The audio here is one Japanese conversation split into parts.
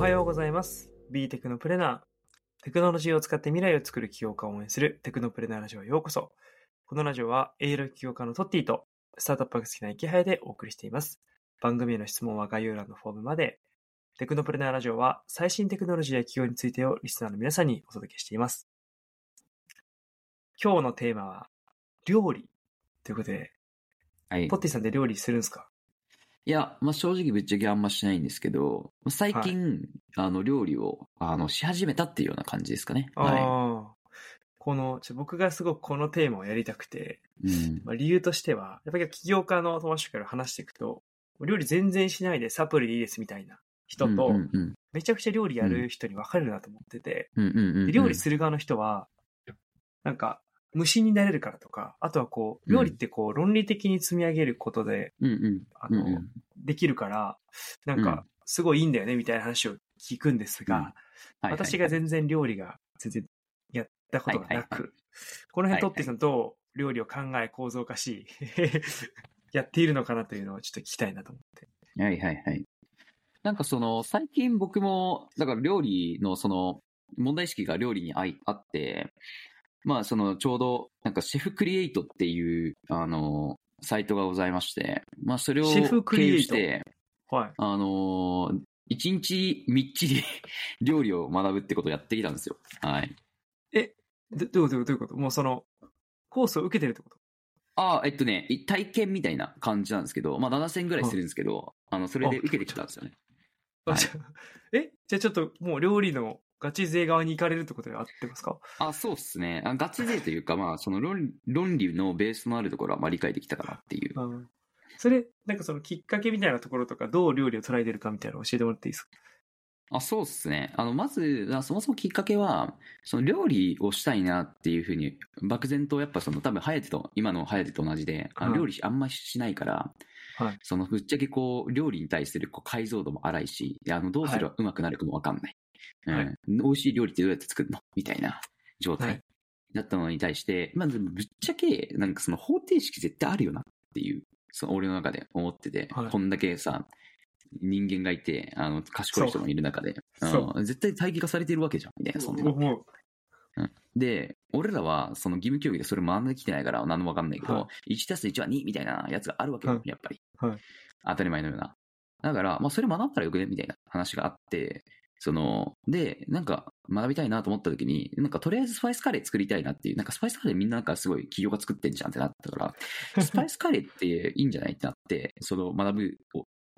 はようございます。B テクノプレナー。テクノロジーを使って未来を作る起業家を応援するテクノプレナーラジオへようこそ。このラジオは AI 起業家のトッティとスタートアップが好きな池早でお送りしています。番組への質問は概要欄のフォームまで。テクノプレナーラジオは最新テクノロジーや企業についてをリスナーの皆さんにお届けしています。今日のテーマは料理ということで、はいポッ。ティさんって料理するんですか？いや、まあ、正直ぶっちゃけあんましないんですけど、最近、あの、料理を、あの、し始めたっていうような感じですかね。はああ。この、僕がすごくこのテーマをやりたくて、い。うん。まあ、理由としては、やっぱり起業家の友達から話していくと、料理全然しないでサプリでいいですみたいな人と、うんうんうん。めちゃくちゃ料理やる人に分かれるなと思ってて、うんうんうんうんで料理する側の人は、なんか、無心になれるからとか、あとはこう、料理ってこう、論理的に積み上げることで。あの、うんうん。できるから、なんうん。か、すごいいいんだよねみたいな話を聞くんですが、うん。はいはい私が全然料理が全然やったことがなはいはいく、この辺トッティさんどう料理を考え構造化し、やっているのかなというのをちょっと聞きたいなと思って。はいはいはい。なんかその、最近僕も、だから料理のその、問題意識が料理にあって、まあその、ちょうど、なんかシェフクリエイトっていう、あの、サイトがございまして、まあそれをシェフク経リエイト？由して、はい。あのー一日みっちり料理を学ぶってことをやってきたんですよ。はい。え、どどういうこと？どういうこと？もうその、コースを受けてるってこと？ああ、えっとね、い体験みたいな感じなんですけど、まあ7000ぐらいするんですけど、あの、それで受けてきたんですよね。はいあじゃあえじゃあちょっともう料理のガチ勢側に行かれるってことで合ってますか？あ、そうっすね。あガチ勢というか、まあ、その論論理のベースのあるところはまあ理解できたかなっていう。うんそれ、なんかそのきっかけみたいなところとか、どう料理を捉えてるかみたいなの教えてもらっていいですか？あ、そうっすね。あの、まず、あそもそもきっかけは、その料理をしたいなっていうふうに、漠然とやっぱその多分、ハヤテと、今のハヤテと同じで、あのはい料理あんましないから、はい。そのぶっちゃけこう、料理に対するこう解像度も荒いし、あの、どうすればうまくなるかもわかんない。はい。うん。美味しい料理ってどうやって作るの？みたいな状態はい。だったのに対して、まずぶっちゃけ、なんかその方程式絶対あるよなっていう、その俺の中で思ってて、はい。こんだけさ、人間がいて、あの、賢い人もいる中で、絶対対義化されてるわけじゃん、みたいな、そんな。思う。で、俺らはその義務教育でそれ学んできてないから何もわかんないけど、は1たす1は2みたいなやつがあるわけよ、はい。やっぱり。はい。当たり前のような。だから、まあそれ学んだらよくね？みたいな話があって、その、で、なんか学びたいなと思った時に、なんかとりあえずスパイスカレー作りたいなっていう、なんかスパイスカレーみんななんかすごい企業が作ってんじゃんってなったから、スパイスカレーっていいんじゃないってなって、その学ぶ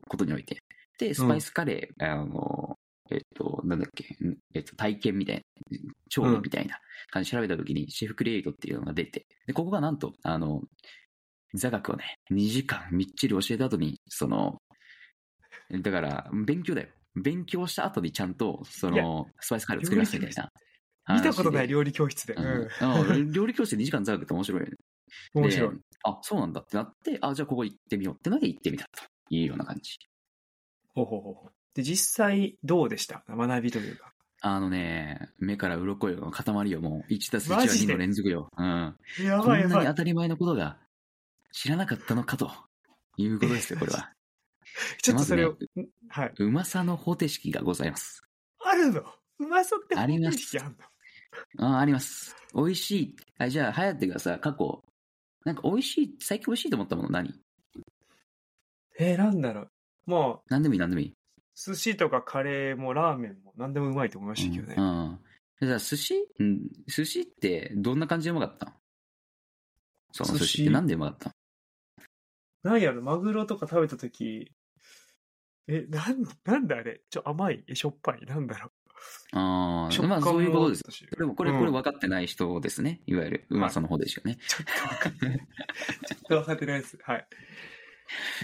ことにおいて。で、スパイスカレー、あの、えっと、なんだっけ、んえっと、体験みたいな、調理みたいな感じで調べたときに、シェフクリエイトっていうのが出て、で、ここがなんと、あの、座学をね、2時間みっちり教えた後に、その、だから、勉強だよ。勉強した後にちゃんと、その、スパイスカレーを作りますみたいな。見たことない料料理教室で。うん。理。料理教室で2時間座学って面白いよね。面白いで。あ、そうなんだってなって、あ、じゃあここ行ってみようってので行ってみたというような感じ。ほうほうほう。で、実際どうでした？学びというか。あのね、目から鱗よの塊よ、もう。1たす1は2マジで？の連続よ。うん。やこんなに当ばいやばい。たり前のことが知らなかったのかということですよ、これは。ちょっとそれを、まん？はい。うまさの方程式がございます。あるの？うまそうってあります方程式あんの？ああります。美味しい。あじゃあ、はやってがさ、過去、なんか美味しい、最近美味しいと思ったもの何？えー、なんだろう。もう、何でもいい、何でもいい。寿司とかカレーもラーメンも何でもうまいと思いましたけどね。うん。うんじゃあ、寿司？うん。寿司ってどんな感じでうまかった？のその寿司って何でうまかった？なんやろ、マグロとか食べたとき、え、なん、なんだあれ？ちょ、甘い？え、しょっぱい？なんだろああ、食感まあそういうことです。でもこれ、うんこれ分かってない人ですね。いわゆる、うまさの方ですよね。ちょっとわかんない。ちょっとわかってないです。はい。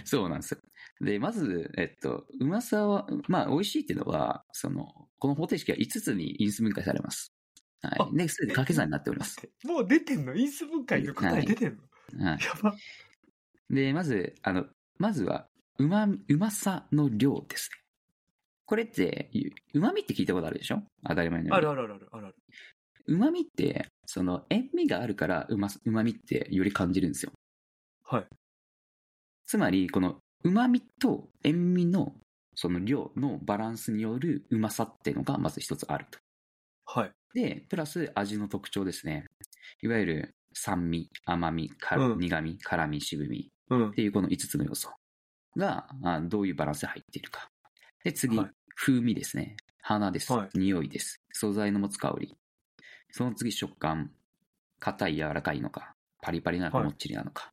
そうなんですよ。で、まず、えっと、うまさは、まあ、美味しいっていうのは、その、この方程式は5つに因数分解されます。あはい。で、すべて掛け算になっております。もう出てんの？因数分解の答え出てんの、はい。やば。で、まず、あの、まずは、うまみ、うまさの量ですね。これって、うまみって聞いたことあるでしょ？当たり前のように。あるあるあるあるあるある。うまみって、その、塩味があるから、うま、うまみってより感じるんですよ。はい。つまり、この、うまみと塩味のその量のバランスによるうまさっていうのがまず一つあると。はい。で、プラス味の特徴ですね。いわゆる酸味、甘み、かうん苦味、辛味、渋みうんっ。ていうこの5つの要素があどういうバランスで入っているか。で、次、はい風味ですね。鼻です、はい匂いです。素材の持つ香り。その次、食感。硬い、柔らかいのか。パリパリなのか、はいもっちりなのか。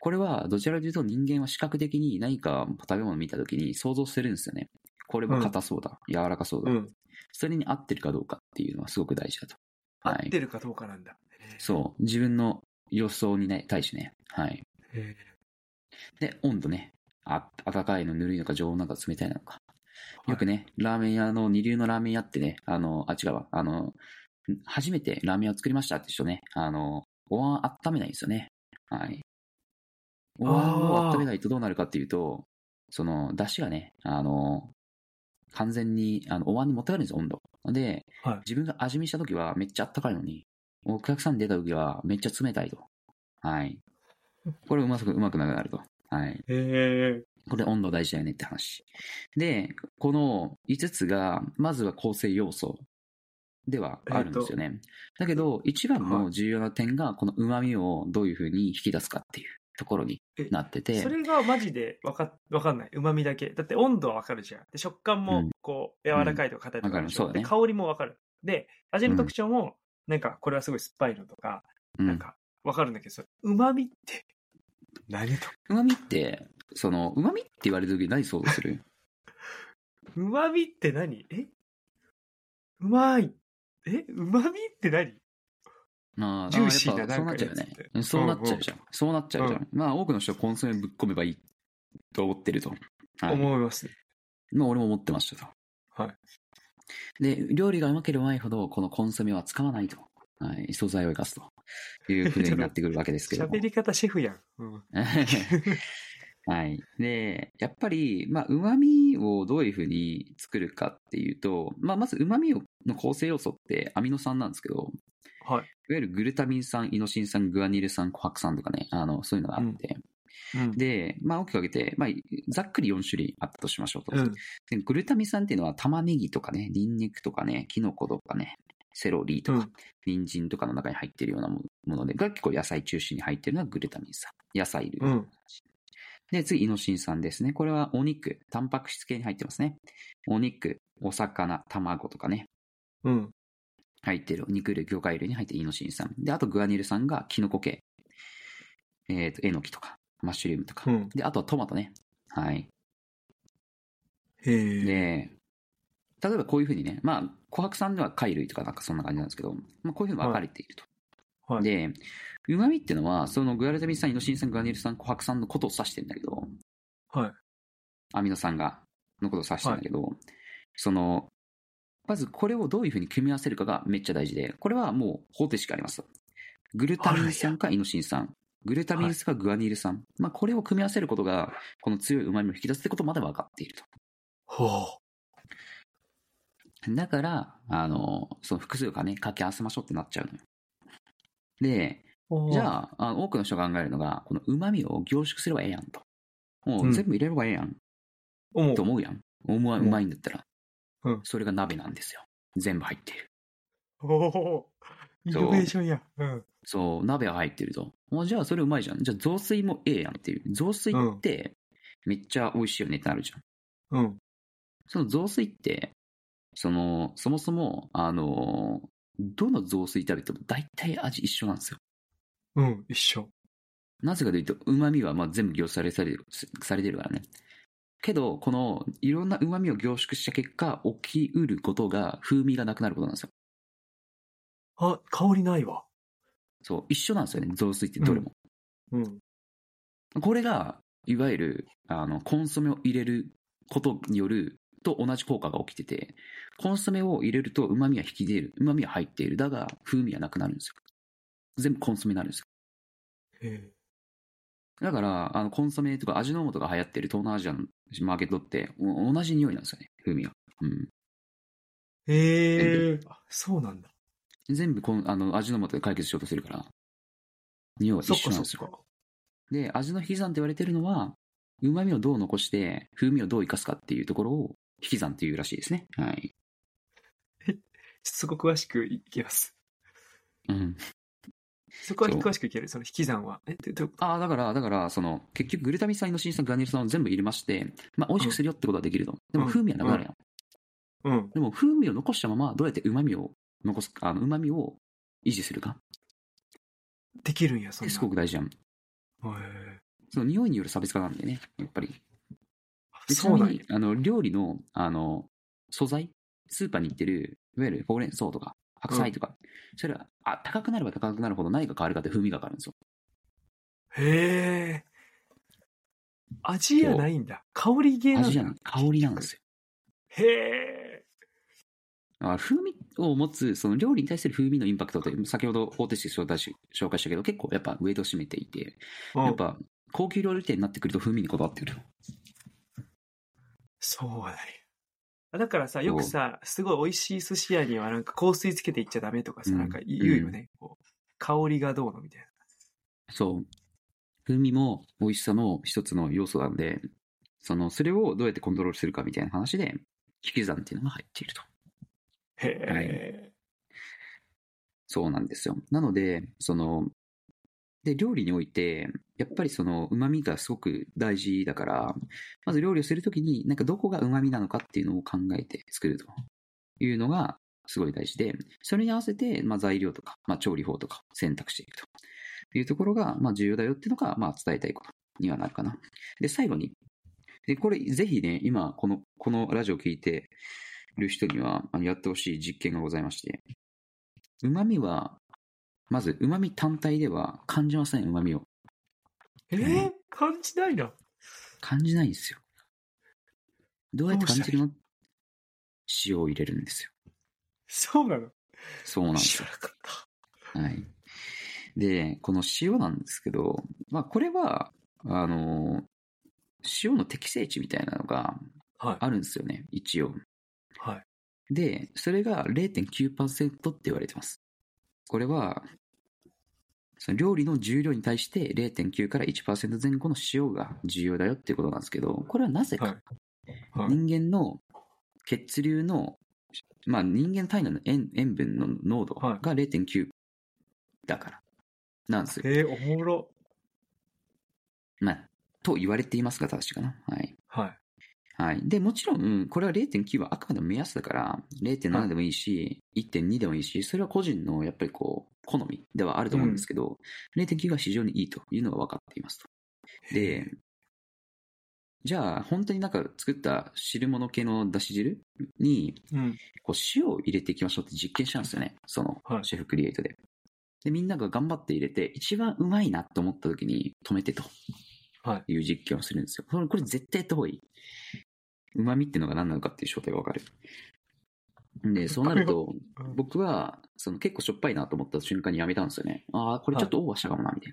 これは、どちらかというと人間は視覚的に何か食べ物を見たときに想像するんですよね。これは硬そうだ、柔らかそうだ、うん。それに合ってるかどうかっていうのはすごく大事だと。合はいってるかどうかなんだ。そう。自分の予想に、ね、対してね。はい。へで、温度ね。あ、温かいの、ぬるいのか、常温なのか、冷たいのか。ーよく。ね、ラーメン屋の、二流のラーメン屋ってね、あの、あ、違うわ。あの、初めてラーメン屋を作りましたって人ね、あの、お椀温めないんですよね。はい。お椀を温めないとどうなるかっていうと、その、出汁がね、あの、完全に、あの、お椀に持ってかれるんですよ、温度。で、はい自分が味見した時はめっちゃ温かいのに、お客さんに出た時はめっちゃ冷たいと。はい。これうまく、うまくなくなると。はい。へえ。これ温度大事だよねって話。で、この5つが、まずは構成要素ではあるんですよね。だけど、一番の重要な点が、この旨味をどういうふうに引き出すかっていうところになっててそ、れがマジでわかわかんない。旨味だけ。だって温度はわかるじゃん。で食感もうんこう、柔らかいとか硬いとかあるでしょわかるそうだねで香りもわかる。で、味の特徴も、なんかこれはすごい酸っぱいのとか、うんなんかわかるんだけど、それ旨味って何と旨味って、その、旨味って言われる時何想像する？旨味って何？え？うまい。え？旨味って何？まあ、ジューシーなやっぱそうなっちゃうよなんかやつってね。そうなっちゃうじゃん。そうなっちゃうじゃん。まあ、多くの人はコンソメぶっ込めばいいと思ってると。はい。思います。まあ、俺も思ってましたと。はい。で、料理がうまければうまいほど、このコンソメは使わないと。はい。素材を生かすと。いうふうになってくるわけですけども喋。り方シェフやん。うん。はい。で、やっぱり、まあ、旨味をどういうふうに作るかっていうと、まあ、まず旨味の構成要素ってアミノ酸なんですけど、はい。いわゆるグルタミン酸、イノシン酸、グアニル酸、琥珀酸とかね、あの、そういうのがあって、うん。で、まあ、大きく分けて、まあ、ざっくり4種類あったとしましょうと。うん。でグルタミン酸っていうのは玉ねぎとかね、ニンニクとかね、キノコとかね、セロリとか、うん。人参とかの中に入っているようなもので、が結構野菜中心に入っているのはグルタミン酸。野菜類。うんで、次、イノシン酸ですね。これはお肉、タンパク質系に入ってますね。お肉、お魚、卵とかね、うん。入っている、肉類、魚介類に入っているイノシン酸。で、あとグアニル酸がキノコ系。えっ、と、えのきとか、マッシュルームとか。うん。で、あとはトマトね。はい。へえ。で、例えばこういうふうにね、まあ、琥珀酸では貝類とかなんかそんな感じなんですけど、まあ、こういうふうに分かれていると。はい。で、旨味っていうのは、そのグアルタミン酸、イノシン酸、グアニル酸、琥珀酸のことを指してるんだけど、はい。アミノ酸が、のことを指してるんだけど、その、まずこれをどういうふうに組み合わせるかがめっちゃ大事で、これはもう方程式あります。グルタミン酸かイノシン酸、グルタミン酸かグアニル酸。まあこれを組み合わせることが、この強い旨味を引き出すってことまで分かっていると。ほだから、あの、その複数がね、掛け合わせましょうってなっちゃうのよ。で、う。じあ、ゃあ、あの多くの人が考えるのが、この旨味を凝縮すればええやんと。もう全部入れればええやん、思うと。思うやん。うまいうまいんだったら。うんそれが鍋なんですよ。全部入っている。おお。イノベーションや。うん。そう、鍋は入ってると。もうじゃあそれうまいじゃん。じゃあ雑炊もええやんっていう。雑炊ってめっちゃ美味しいよねってなるじゃん。うん。その雑炊って、その、そもそも、あの、どの雑炊食べても大体味一緒なんですよ。うん。一緒。なぜかというと、旨味はまあ全部凝縮されてる、されてるからね。けど、この、いろんな旨味を凝縮した結果、起きうることが、風味がなくなることなんですよ。あ、香りないわ。そう、一緒なんですよね、雑炊ってどれも。うん。これが、いわゆる、あの、コンソメを入れることによる、と同じ効果が起きてて、コンソメを入れると旨味は引き出る。旨味は入っている。だが、風味はなくなるんですよ。全部コンソメになるんですよ。へえ。だから、あの、コンソメとか味の素が流行ってる東南アジアのマーケットって、お同じ匂いなんですよね、風味が。うん。へえ。あそうなんだ。全部こんあの味の素で解決しようとするから、匂いは一緒なんですよ。で、味の引き算って言われてるのは、旨味をどう残して、風味をどう生かすかっていうところを、引き算っていうらしいですね。はい。そこ詳しくいきます。うん。そこは詳しくいける、その引き算は。え、どああ、だから、だから、その、結局グルタミン酸、イノシン酸、グラニル酸を全部入れまして、まあ、美味しくするよってことはできると。でも、うん風味はなくなるやん。うん。でも、風味を残したまま、どうやって旨味を残すか、あの、旨味を維持するか。できるんや、そんな。すごく大事やん。へーその匂いによる差別化なんでね、やっぱり。でちなに。、あの、料理の、あの、素材、スーパーに売ってる、いわゆるほうれん草とか、白菜とか、それは、あ、高くなれば高くなるほど何が変わるかって風味が変わるんですよ。へえ。味やないんだ。香り系なんだ。味じゃない、香りなんですよ。へえ。風味を持つ、その料理に対する風味のインパクトって、先ほど大手紙紹介し紹介したけど、結構やっぱウェイトを占めていて、うんやっぱ高級料理店になってくると風味にこだわってくる。そうなんや。だからさ、よくさ、すごい美味しい寿司屋にはなんか香水つけていっちゃダメとかさ、うんなんか言うよね。こう香りがどうのみたいな。そう。風味も美味しさの一つの要素なんで、その、それをどうやってコントロールするかみたいな話で、引き算っていうのが入っていると。へえ。そうなんですよ。なので、その、で、料理において、やっぱりその、旨味がすごく大事だから、まず料理をするときに、なんかどこが旨味なのかっていうのを考えて作るというのが、すごい大事で、それに合わせて、まあ、材料とか、まあ、調理法とか選択していくというところが、まあ、重要だよっていうのが、まあ、伝えたいことにはなるかな。で、最後に、で、これ、ぜひね、今、この、このラジオを聞いてる人には、やってほしい実験がございまして、旨味は、まず、旨味単体では感じません、旨味を。えー、感じないな。感じないんですよ。どうやって感じるどの塩を入れるんですよ。そうなの？そうなんですよ知ら。なかった。はい。で、この塩なんですけど、まあ、これは、あの、塩の適正値みたいなのがはい。あるんですよね、一応。はい。で、それが0.9%って言われてます。これは、その料理の重量に対して0.9から1%前後の塩が重要だよっていうことなんですけど、これはなぜか、はいはい。人間の血流の、まあ人間体内の塩塩分の濃度はいが0.9だから、なんですよ。えー、おもろ。まあ、と言われていますが、正しいかな。はい。はい。はい。で、もちろん、これは0.9はあくまでも目安だから、0.7でもいいし、1.2でもいいし、それは個人のやっぱりこう、好みではあると思うんですけど、0.9が非常にいいというのが分かっていますと。で、じゃあ、本当になんか作った汁物系のだし汁に、うん。こう塩を入れていきましょうって実験したんですよね。そのはい、シェフクリエイトで。で、みんなが頑張って入れて、一番うまいなと思った時に止めてと。はいいう実験をするんですよ。これこれ絶対やった方がいい。旨味っていうのが何なのかっていう正体がわかる。で、そうなると、うん僕は、その結構しょっぱいなと思った瞬間にやめたんですよね。ああ、これちょっとオーバーしたかもな、みたい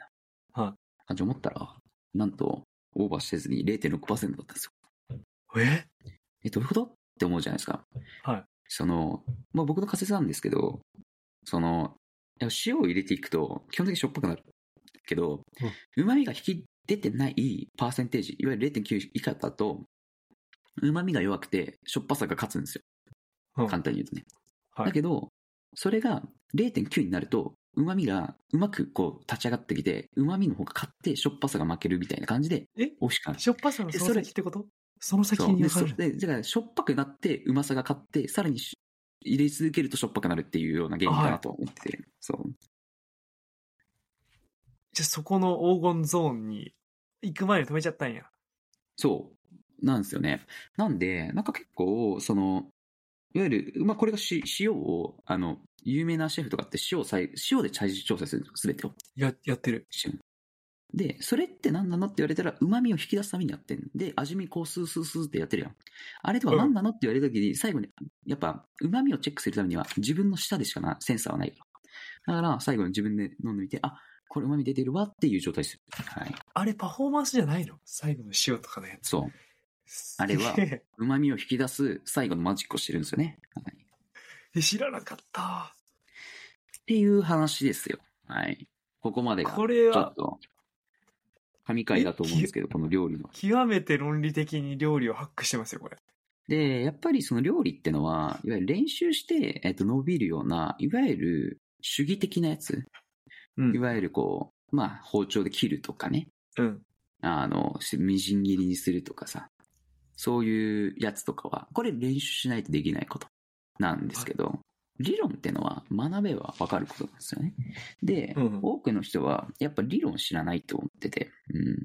な。はい感じ思ったら、なんと、オーバーせずに0.6%だったんですよ。え？え、どういうこと？って思うじゃないですか。はい。その、まあ僕の仮説なんですけど、その、塩を入れていくと、基本的にしょっぱくなるけど、旨味が引き出てないパーセンテージ、いわゆる0.9以下だと、旨味が弱くて、しょっぱさが勝つんですよ。うん簡単に言うとね。はいだけど、それが0.9になると、旨味がうまくこう立ち上がってきて、旨味の方が勝ってしょっぱさが負けるみたいな感じで、え？美味しくなる。しょっぱさのその先ってこと？その先に分かるだからしょっぱくなって、うまさが勝って、さらにし入れ続けるとしょっぱくなるっていうような原因かなと思ってて、そう。じゃあそこの黄金ゾーンに行く前に止めちゃったんや。そう。なんですよね。なんで、なんか結構、その、いわゆる、まあ、これがし塩を、あの、有名なシェフとかって塩をさい、塩で最終調整するんですよ、すべてを。や、やってる。塩で、それって何なのって言われたら、旨味を引き出すためにやってんで、味見こうスースースーってやってるやん。あれとは何なのって言われた時に、最後に、やっぱ、旨味をチェックするためには、自分の舌でしかな、センサーはないから。だから、最後に自分で飲んでみて、あ、これ旨味出てるわっていう状態でする。はい。あれパフォーマンスじゃないの？最後の塩とかのやつ。そう。あれは旨味を引き出す最後のマジックをしてるんですよね。はい。っえ知らなかった。ていう話ですよ。はい。ここまでが、ちょこれはっと、神回だと思うんですけど、この料理の。極めて論理的に料理をハックしてますよ、これ。で、やっぱりその料理ってのは、いわゆる練習して、えっと、伸びるような、いわゆる主義的なやつ。うんいわゆるこう、まあ、包丁で切るとかね。うん。あの、しみじん切りにするとかさ。そういうやつとかは、これ練習しないとできないことなんですけど、理論ってのは学べばわかることなんですよね。で、うん多くの人はやっぱ理論知らないと思ってて、うん。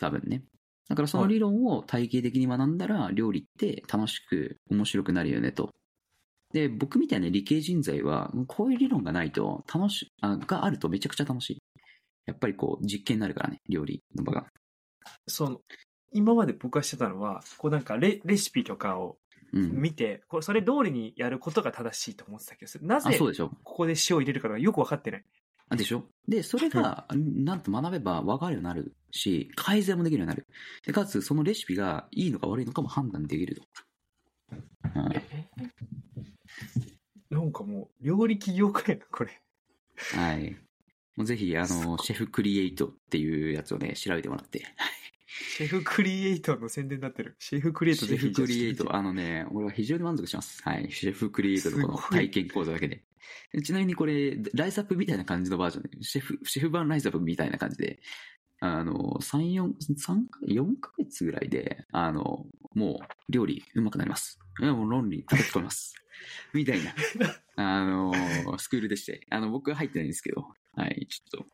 多分ね。だからその理論を体系的に学んだら、料理って楽しく面白くなるよねと。で、僕みたいな理系人材は、こういう理論がないと楽し、あがあるとめちゃくちゃ楽しい。やっぱりこう、実験になるからね、料理の場が。その、今まで僕がしてたのは、こうなんかレレシピとかをうん。見て、これそれ通りにやることが正しいと思ってたけど、なあ、ぜそうでしょここで塩を入れるかがよく分かってない。あでしょで、それが、なんと学べば分かるようになるし、改善もできるようになる。で、かつ、そのレシピがいいのか悪いのかも判断できると。はい。なんかもう、料理起業家やな、これ。はい。もうぜひ、あの、シェフクリエイトっていうやつをね、調べてもらって。シェフクリエイトの宣伝になってる。シェフクリエイトシェフクリエイト、ああのね、俺は非常に満足します。はい。シェフクリエイトのこのすごい体験講座だけで。ちなみにこれ、ライズアップみたいな感じのバージョンで、シェフ、シェフ版ライズアップみたいな感じで、あの、3、4、3か、4ヶ月ぐらいで、あの、もう、料理、うまくなります。いや、もう論理、叩き込みます。みたいな、あの、スクールでして、あの、僕は入ってないんですけど、はい、ちょっと、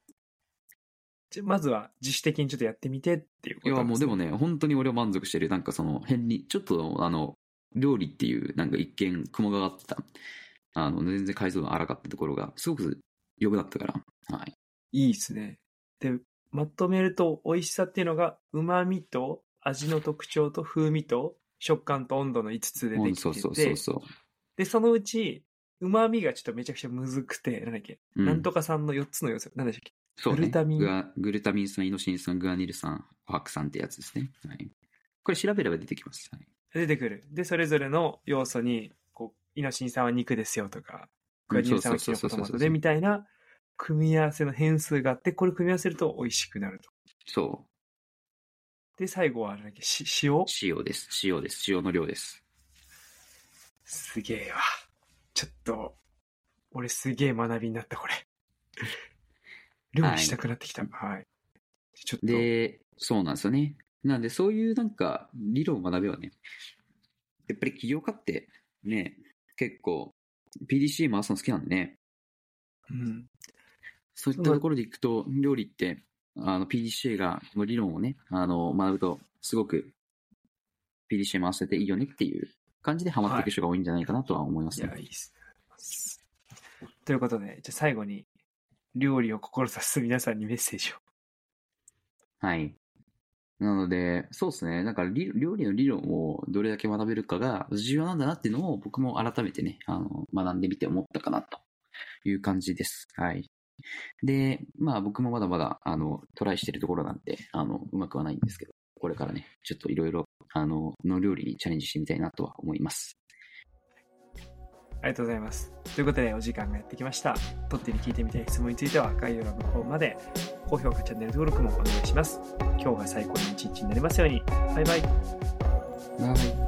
じゃあまずは自主的にちょっとやってみてっていうこいや、となんすねもうでもね、本当に俺は満足してる。なんかその、変に、ちょっと、あの、料理っていう、なんか一見、雲がかってた、あの、全然解像度荒かったところが、すごく良くなったから、はい。いいですね。で、まとめると、美味しさっていうのが、旨味と味の特徴と風味と食感と温度の5つでできてて、そうそうそうそう。で、そのうち、旨味がちょっとめちゃくちゃむずくて、なんだっけ、うんなんとか酸の4つの要素、なんでしたっけ？そうね、グルタミングルタミン酸、イノシン酸、グアニル酸、コハク酸ってやつですね。はい。これ調べれば出てきます。はい。出てくる。で、それぞれの要素に、こう、イノシン酸は肉ですよとか、グアニル酸はキノコトマトでみたいな、組み合わせの変数があって、これ組み合わせると美味しくなると。そで、最後は、なんだっけ、し塩？う。塩です。塩です。塩の量です。すげえわ。ちょっと、俺すげえ学びになった、これ。料理したくなってきた。はい。ちょっと、で、そうなんですよね。なんで、そういうなんか、理論を学べばね、やっぱり起業家って、ね、結構、PDC 回すの好きなんでね、うん。そういったところでいくと、料理って、あの、PDCA が、この理論をね、あの、学ぶと、すごく、PDCA 回せていいよねっていう感じでハマっていく人が多いんじゃないかなとは思いますね。いや、いいっすね。ということで、じゃあ最後に、料理を志す皆さんにメッセージを。はい。なので、そうですね。なんか、料理の理論をどれだけ学べるかが重要なんだなっていうのを僕も改めてね、あの、学んでみて思ったかなという感じです。はい。で、まあ僕もまだまだ、あの、トライしてるところなんで、あの、うまくはないんですけど、これからね、ちょっといろいろ、あの、の料理にチャレンジしてみたいなとは思います。ありがとうございます。ということで、お時間がやってきました。とってに聞いてみたい質問については、概要欄の方まで、高評価、チャンネル登録もお願いします。今日が最高の一日になりますように。バイバイ。バイ。